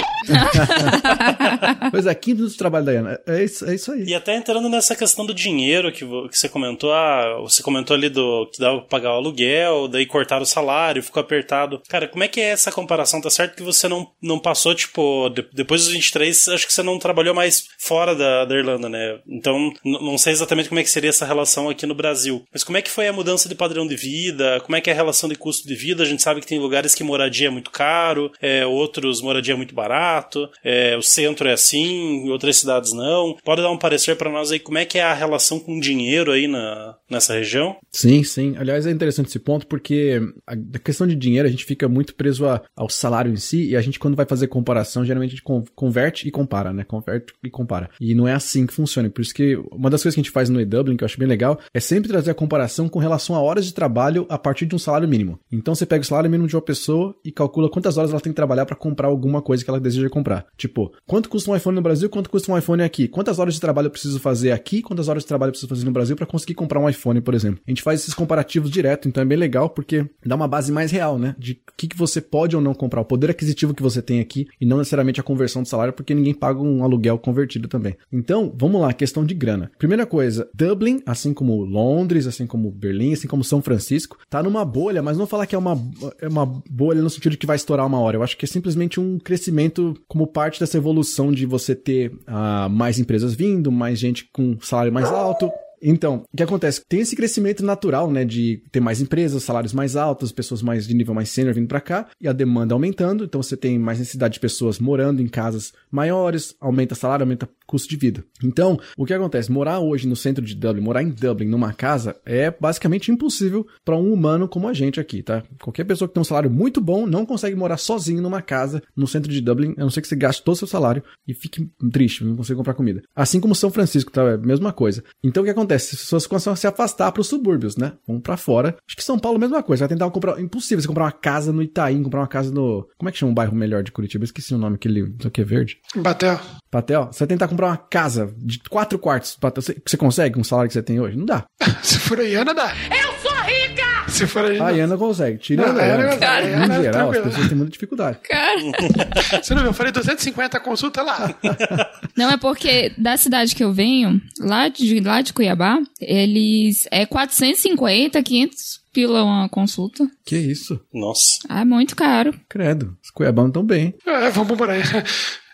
pois é, 15 minutos de trabalho da Iana. É isso, é isso aí. E até entrando nessa questão do dinheiro que, que você comentou, ah, você comentou ali do que dava pra pagar o aluguel, daí cortaram o salário, ficou apertado. Cara, como é que é essa comparação? Tá certo que você não, não passou, tipo, de, depois dos 23, acho que você não trabalhou mais fora da, da Irlanda, né? Então, não sei exatamente como é que seria essa relação aqui no Brasil. Mas como é que foi a mudança de padrão de vida? Como é que é a relação de custo de vida? A gente sabe que tem lugares que moradia é muito caro, é, outros moradia é muito barato, é, o centro é assim, outras cidades não. Pode dar um parecer para nós aí como é que é a relação com dinheiro aí na, nessa região? Sim, sim. Aliás, é interessante esse ponto porque a questão de dinheiro a gente fica muito preso a, ao salário em si e a gente quando vai fazer comparação, geralmente a gente converte e compara, né? Converte e compara. E não é assim que funciona. Por isso que uma das coisas que a gente faz no E-Dublin, que eu acho bem legal, é sempre trazer a comparação com relação a horas de trabalho a partir de um salário mínimo. Então você pega o salário mínimo de uma pessoa e calcula quantas horas ela tem que trabalhar para comprar alguma coisa que ela deseja comprar. Tipo, quanto custa um iPhone no Brasil, quanto custa um iPhone aqui? Quantas horas de trabalho eu preciso fazer aqui, quantas horas de trabalho eu preciso fazer no Brasil para conseguir comprar um iPhone, por exemplo. A gente faz esses comparativos direto, então é bem legal porque dá uma base mais real, né? De o que, que você pode ou não comprar, o poder aquisitivo que você tem aqui e não necessariamente a conversão do salário, porque ninguém paga um aluguel convertido também. Então, vamos lá, questão de grana. Primeira coisa, Dublin, assim como Londres, assim como Berlim, assim como São Francisco, tá numa bolha, mas não falar que é uma, é uma bolha no sentido de que vai estourar uma hora. Eu acho que é simplesmente um crescimento como parte dessa evolução de você ter uh, mais empresas vindo, mais gente com salário mais alto, então, o que acontece? Tem esse crescimento natural, né, de ter mais empresas, salários mais altos, pessoas mais de nível mais sênior vindo para cá, e a demanda aumentando, então você tem mais necessidade de pessoas morando em casas maiores, aumenta salário, aumenta custo de vida. Então, o que acontece? Morar hoje no centro de Dublin, morar em Dublin, numa casa, é basicamente impossível para um humano como a gente aqui, tá? Qualquer pessoa que tem um salário muito bom não consegue morar sozinho numa casa no centro de Dublin, a não ser que você gaste todo o seu salário e fique triste, não consegue comprar comida. Assim como São Francisco, tá? É a mesma coisa. Então, o que acontece? As pessoas começam a se afastar para os subúrbios, né? Vão para fora. Acho que São Paulo, mesma coisa. Vai tentar comprar. Impossível você comprar uma casa no Itaim, comprar uma casa no. Como é que chama um bairro melhor de Curitiba? Eu esqueci o nome, aquele. Não sei o que, verde? Batel. Patel, você vai tentar comprar uma casa de quatro quartos, você, você consegue com o salário que você tem hoje? Não dá. Se for a Iana, dá. Eu sou rica! Se for a Iana. A Iana consegue. Tira não, a Iana. Cara, em geral, as pessoas têm muita dificuldade. Cara. você não viu? Eu falei 250 consulta lá. Não, é porque da cidade que eu venho, lá de, lá de Cuiabá, eles. É 450, 500 pila uma consulta. Que isso? Nossa. Ah, é muito caro. Credo. Os cuiabanos estão bem. É, vamos morar aí.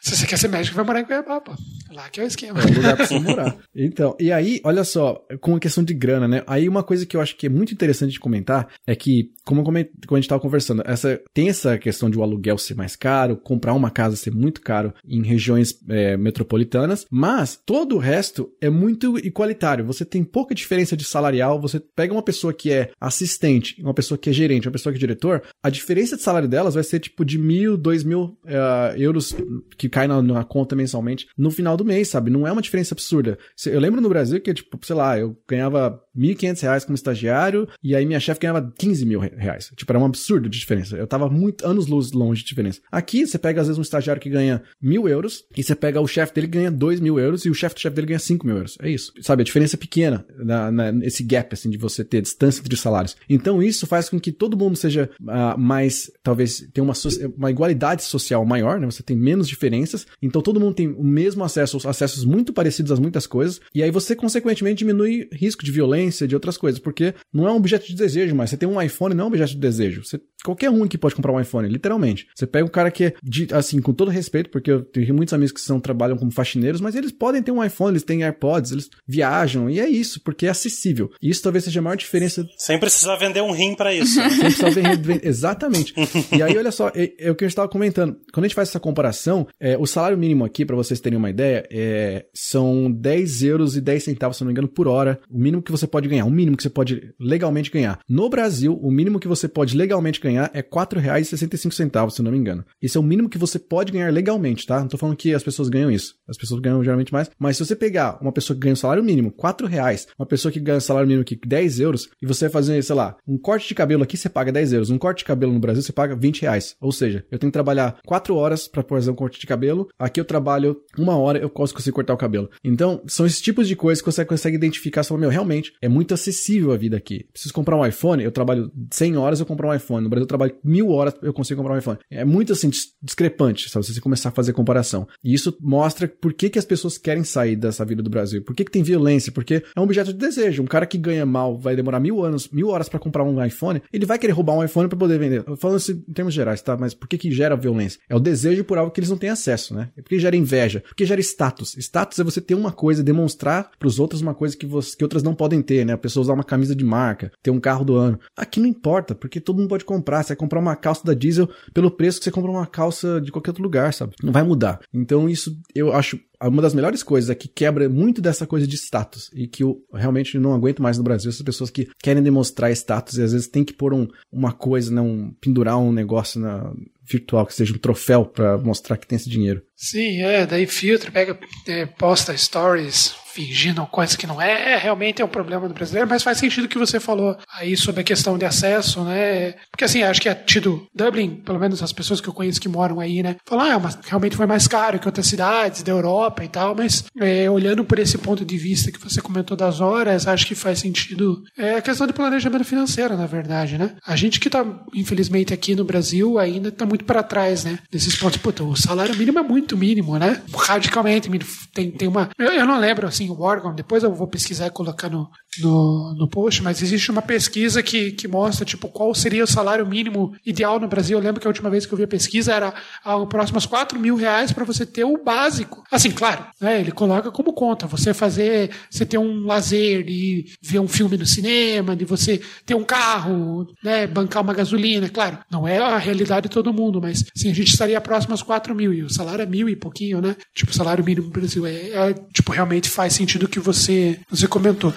Se você quer ser médico, vai morar em Cuiabá, pô. Lá que é o esquema. É o lugar pra você morar. Então, e aí, olha só, com a questão de grana, né? Aí uma coisa que eu acho que é muito interessante de comentar é que, como, como a gente tava conversando, essa, tem essa questão de o aluguel ser mais caro, comprar uma casa ser muito caro em regiões é, metropolitanas, mas todo o resto é muito igualitário. Você tem pouca diferença de salarial, você pega uma pessoa que é assistente, uma pessoa que é gerente, uma pessoa que é diretor, a diferença de salário delas vai ser tipo de mil, dois mil uh, euros que cai na, na, conta mensalmente no final do mês, sabe? Não é uma diferença absurda. Eu lembro no Brasil que, tipo, sei lá, eu ganhava 1.500 reais como estagiário e aí minha chefe ganhava 15 mil reais. Tipo, era um absurdo de diferença. Eu tava muito anos luz longe de diferença. Aqui, você pega às vezes um estagiário que ganha mil euros e você pega o chefe dele ganha 2 mil euros e o chefe do chefe dele ganha 5 mil euros. É isso. Sabe? A diferença é pequena na, na, nesse gap, assim, de você ter distância entre os salários. Então, isso faz com que todo mundo seja uh, mais, talvez, tenha uma, uma igualdade social maior, né? Você tem menos diferença diferenças. Então todo mundo tem o mesmo acesso, acessos muito parecidos a muitas coisas. E aí você, consequentemente, diminui risco de violência, de outras coisas. Porque não é um objeto de desejo, mas você tem um iPhone, não é um objeto de desejo. Você, qualquer um que pode comprar um iPhone, literalmente. Você pega um cara que é, de, assim, com todo respeito, porque eu tenho muitos amigos que são, trabalham como faxineiros, mas eles podem ter um iPhone, eles têm AirPods, eles viajam. E é isso, porque é acessível. E isso talvez seja a maior diferença. Sem precisar vender um rim para isso. Sem precisar vender. Exatamente. e aí, olha só, é, é o que gente estava comentando. Quando a gente faz essa comparação, é, o salário mínimo aqui, para vocês terem uma ideia, é, são 10 euros e 10 centavos, se não me engano, por hora. O mínimo que você pode ganhar, o mínimo que você pode legalmente ganhar. No Brasil, o mínimo que você pode legalmente ganhar é R$ 4,65, se não me engano. Esse é o mínimo que você pode ganhar legalmente, tá? Não tô falando que as pessoas ganham isso. As pessoas ganham geralmente mais. Mas se você pegar uma pessoa que ganha o salário mínimo, R$ reais, uma pessoa que ganha o salário mínimo aqui, 10 euros, e você fazer, sei lá, um corte de cabelo aqui, você paga 10 euros. Um corte de cabelo no Brasil, você paga 20 reais. Ou seja, eu tenho que trabalhar 4 horas para fazer um corte de cabelo. Aqui eu trabalho uma hora, eu posso conseguir cortar o cabelo. Então, são esses tipos de coisas que você consegue identificar. Você meu, realmente, é muito acessível a vida aqui. Preciso comprar um iPhone, eu trabalho 100 horas, eu compro um iPhone. No Brasil, eu trabalho mil horas, eu consigo comprar um iPhone. É muito, assim, discrepante, sabe? Você começar a fazer comparação. E isso mostra por que, que as pessoas querem sair dessa vida do Brasil. Por que, que tem violência? Porque é um objeto de desejo. Um cara que ganha mal vai demorar mil anos, mil horas para comprar um iPhone, ele vai querer roubar um iPhone para poder vender. Falando em termos gerais, tá? Mas por que que gera violência? É o desejo por algo que eles não têm acesso, né? É porque gera inveja, porque gera status. Status é você ter uma coisa, demonstrar para os outros uma coisa que, você, que outras não podem ter, né? A pessoa usar uma camisa de marca, ter um carro do ano. Aqui não importa, porque todo mundo pode comprar. Você vai comprar uma calça da Diesel pelo preço que você compra uma calça de qualquer outro lugar, sabe? Não vai mudar. Então isso eu acho uma das melhores coisas é que quebra muito dessa coisa de status e que eu realmente não aguento mais no Brasil, essas pessoas que querem demonstrar status e às vezes tem que pôr um, uma coisa, né, um, pendurar um negócio na, virtual, que seja um troféu para mostrar que tem esse dinheiro. Sim, é, daí filtra, pega, é, posta stories, fingindo coisa que não é, é, realmente é um problema do brasileiro, mas faz sentido o que você falou aí sobre a questão de acesso, né? Porque assim, acho que é tido Dublin, pelo menos as pessoas que eu conheço que moram aí, né? Falam, ah, mas realmente foi mais caro que outras cidades da Europa e tal, mas é, olhando por esse ponto de vista que você comentou das horas, acho que faz sentido. É a questão de planejamento financeiro, na verdade, né? A gente que tá, infelizmente, aqui no Brasil ainda tá muito para trás, né? Desses pontos. Puta, o salário mínimo é muito mínimo, né? Radicalmente mínimo. Tem, tem uma. Eu, eu não lembro, assim, o órgão, depois eu vou pesquisar e colocar no, no, no post, mas existe uma pesquisa que, que mostra, tipo, qual seria o salário mínimo ideal no Brasil. Eu lembro que a última vez que eu vi a pesquisa era algo próximo aos 4 mil reais para você ter o básico. Assim, claro, né? Ele coloca como conta. Você fazer, você ter um lazer de ver um filme no cinema, de você ter um carro, né? Bancar uma gasolina, claro. Não é a realidade de todo mundo, mas sim, a gente estaria próximo aos 4 mil. E o salário é mil e pouquinho, né? Tipo, salário mínimo no Brasil é, é tipo, realmente faz sentido o que você, você comentou.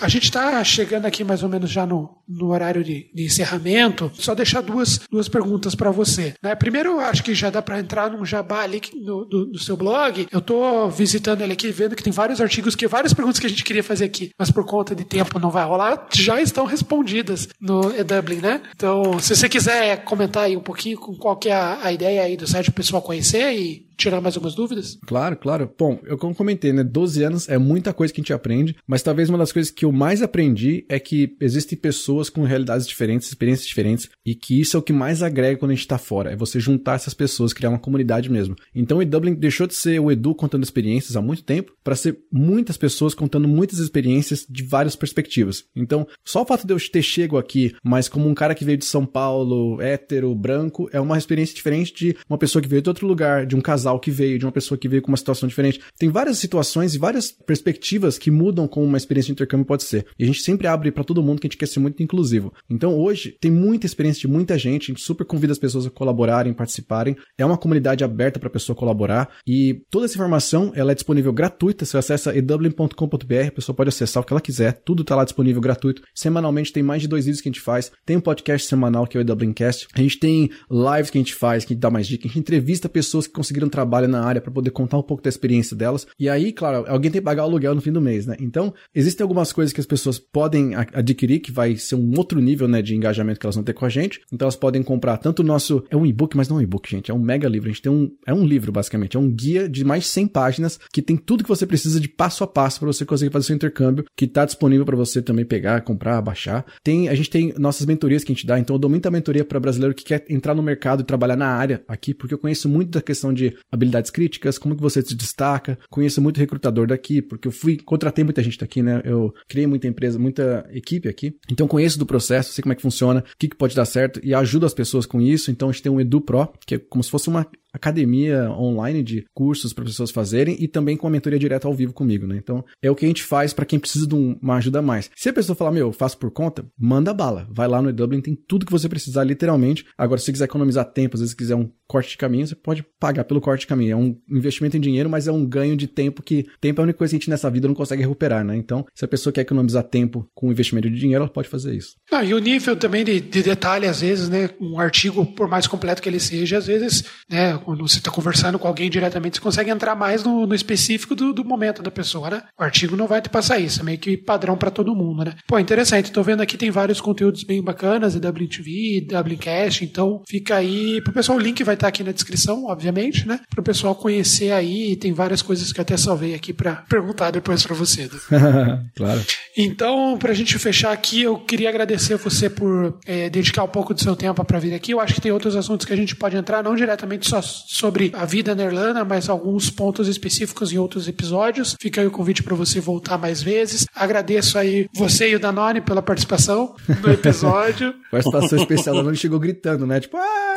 A gente está chegando aqui mais ou menos já no, no horário de, de encerramento. Só deixar duas, duas perguntas para você. Né? Primeiro, acho que já dá para entrar num jabá ali no, do, do, seu blog. Eu estou visitando ele aqui, vendo que tem vários artigos, que várias perguntas que a gente queria fazer aqui, mas por conta de tempo não vai rolar, já estão respondidas no eDublin, né? Então, se você quiser comentar aí um pouquinho com qual que é a, a ideia aí do site para o pessoal conhecer e tirar mais algumas dúvidas? Claro, claro. Bom, eu como comentei, né? 12 anos é muita coisa que a gente aprende, mas talvez uma das coisas que eu mais aprendi é que existem pessoas com realidades diferentes, experiências diferentes, e que isso é o que mais agrega quando a gente tá fora, é você juntar essas pessoas, criar uma comunidade mesmo. Então o Dublin deixou de ser o Edu contando experiências há muito tempo para ser muitas pessoas contando muitas experiências de várias perspectivas. Então, só o fato de eu ter chego aqui, mas como um cara que veio de São Paulo, hétero, branco, é uma experiência diferente de uma pessoa que veio de outro lugar, de um casal casal que veio, de uma pessoa que veio com uma situação diferente. Tem várias situações e várias perspectivas que mudam como uma experiência de intercâmbio pode ser. E a gente sempre abre para todo mundo que a gente quer ser muito inclusivo. Então hoje tem muita experiência de muita gente, a gente super convida as pessoas a colaborarem, participarem. É uma comunidade aberta para a pessoa colaborar e toda essa informação ela é disponível gratuita. Você acessa edublin.com.br, a pessoa pode acessar o que ela quiser, tudo está lá disponível gratuito. Semanalmente tem mais de dois vídeos que a gente faz, tem um podcast semanal que é o Edublincast. A gente tem lives que a gente faz, que a gente dá mais dicas, a gente entrevista pessoas que conseguiram trabalhar trabalha na área para poder contar um pouco da experiência delas. E aí, claro, alguém tem que pagar o aluguel no fim do mês, né? Então, existem algumas coisas que as pessoas podem adquirir que vai ser um outro nível, né, de engajamento que elas vão ter com a gente. Então, elas podem comprar tanto o nosso é um e-book, mas não é um e-book, gente, é um mega livro. A gente tem um é um livro basicamente, é um guia de mais de 100 páginas que tem tudo que você precisa de passo a passo para você conseguir fazer seu intercâmbio, que está disponível para você também pegar, comprar, baixar. Tem, a gente tem nossas mentorias que a gente dá, então eu dou muita mentoria para brasileiro que quer entrar no mercado e trabalhar na área aqui, porque eu conheço muito da questão de habilidades críticas, como que você se destaca. Conheço muito recrutador daqui, porque eu fui, contratei muita gente daqui, né? Eu criei muita empresa, muita equipe aqui. Então conheço do processo, sei como é que funciona, o que, que pode dar certo e ajudo as pessoas com isso. Então a gente tem um Edu Pro, que é como se fosse uma academia online de cursos para pessoas fazerem e também com a mentoria direta ao vivo comigo, né? Então, é o que a gente faz para quem precisa de uma ajuda a mais. Se a pessoa falar, meu, eu faço por conta, manda bala. Vai lá no Dublin, tem tudo que você precisar, literalmente. Agora, se quiser economizar tempo, às vezes quiser um corte de caminho, você pode pagar pelo corte de caminho. É um investimento em dinheiro, mas é um ganho de tempo que tempo é a única coisa que a gente nessa vida não consegue recuperar, né? Então, se a pessoa quer economizar tempo com investimento de dinheiro, ela pode fazer isso. Ah, e o nível também de, de detalhe, às vezes, né? Um artigo, por mais completo que ele seja, às vezes, né? Quando você está conversando com alguém diretamente, você consegue entrar mais no, no específico do, do, momento da pessoa, né? O artigo não vai te passar isso, é meio que padrão para todo mundo, né? Pô, interessante, tô vendo aqui tem vários conteúdos bem bacanas, WTV, Wcast, então fica aí, pro pessoal, o link vai estar aqui na descrição, obviamente, né? Pro pessoal conhecer aí, tem várias coisas que eu até salvei aqui para perguntar depois para você. claro. Então, pra gente fechar aqui, eu queria agradecer você por é, dedicar um pouco do seu tempo para vir aqui. Eu acho que tem outros assuntos que a gente pode entrar, não diretamente só sobre a vida na Irlanda, mas alguns pontos específicos em outros episódios. Fica aí o convite para você voltar mais vezes. Agradeço aí você e o Danone pela participação no episódio. participação especial, o Danone chegou gritando, né? Tipo, ah!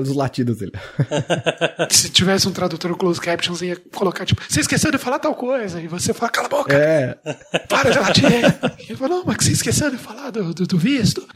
os latidos dele. Se tivesse um tradutor no closed captions, ia colocar, tipo, você esqueceu de falar tal coisa. E você fala, cala a boca. É. Para de latir. E ele falou, não, mas você esqueceu de falar do, do, do visto.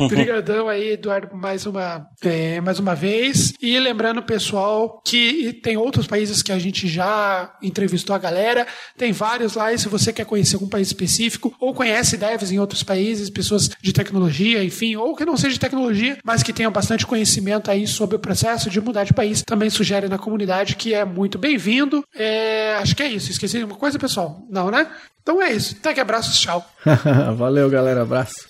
Obrigadão aí, Eduardo, mais uma, é, mais uma vez. E lembrando, pessoal, que tem outros países que a gente já entrevistou a galera. Tem vários lá, e se você quer conhecer algum país específico, ou conhece devs em outros países, pessoas de tecnologia, enfim, ou que não seja de tecnologia, mas que tenham bastante conhecimento aí sobre o processo de mudar de país, também sugere na comunidade que é muito bem-vindo. É, acho que é isso. Esqueci de uma coisa, pessoal? Não, né? Então é isso. Até que abraços, tchau. Valeu, galera. Abraço.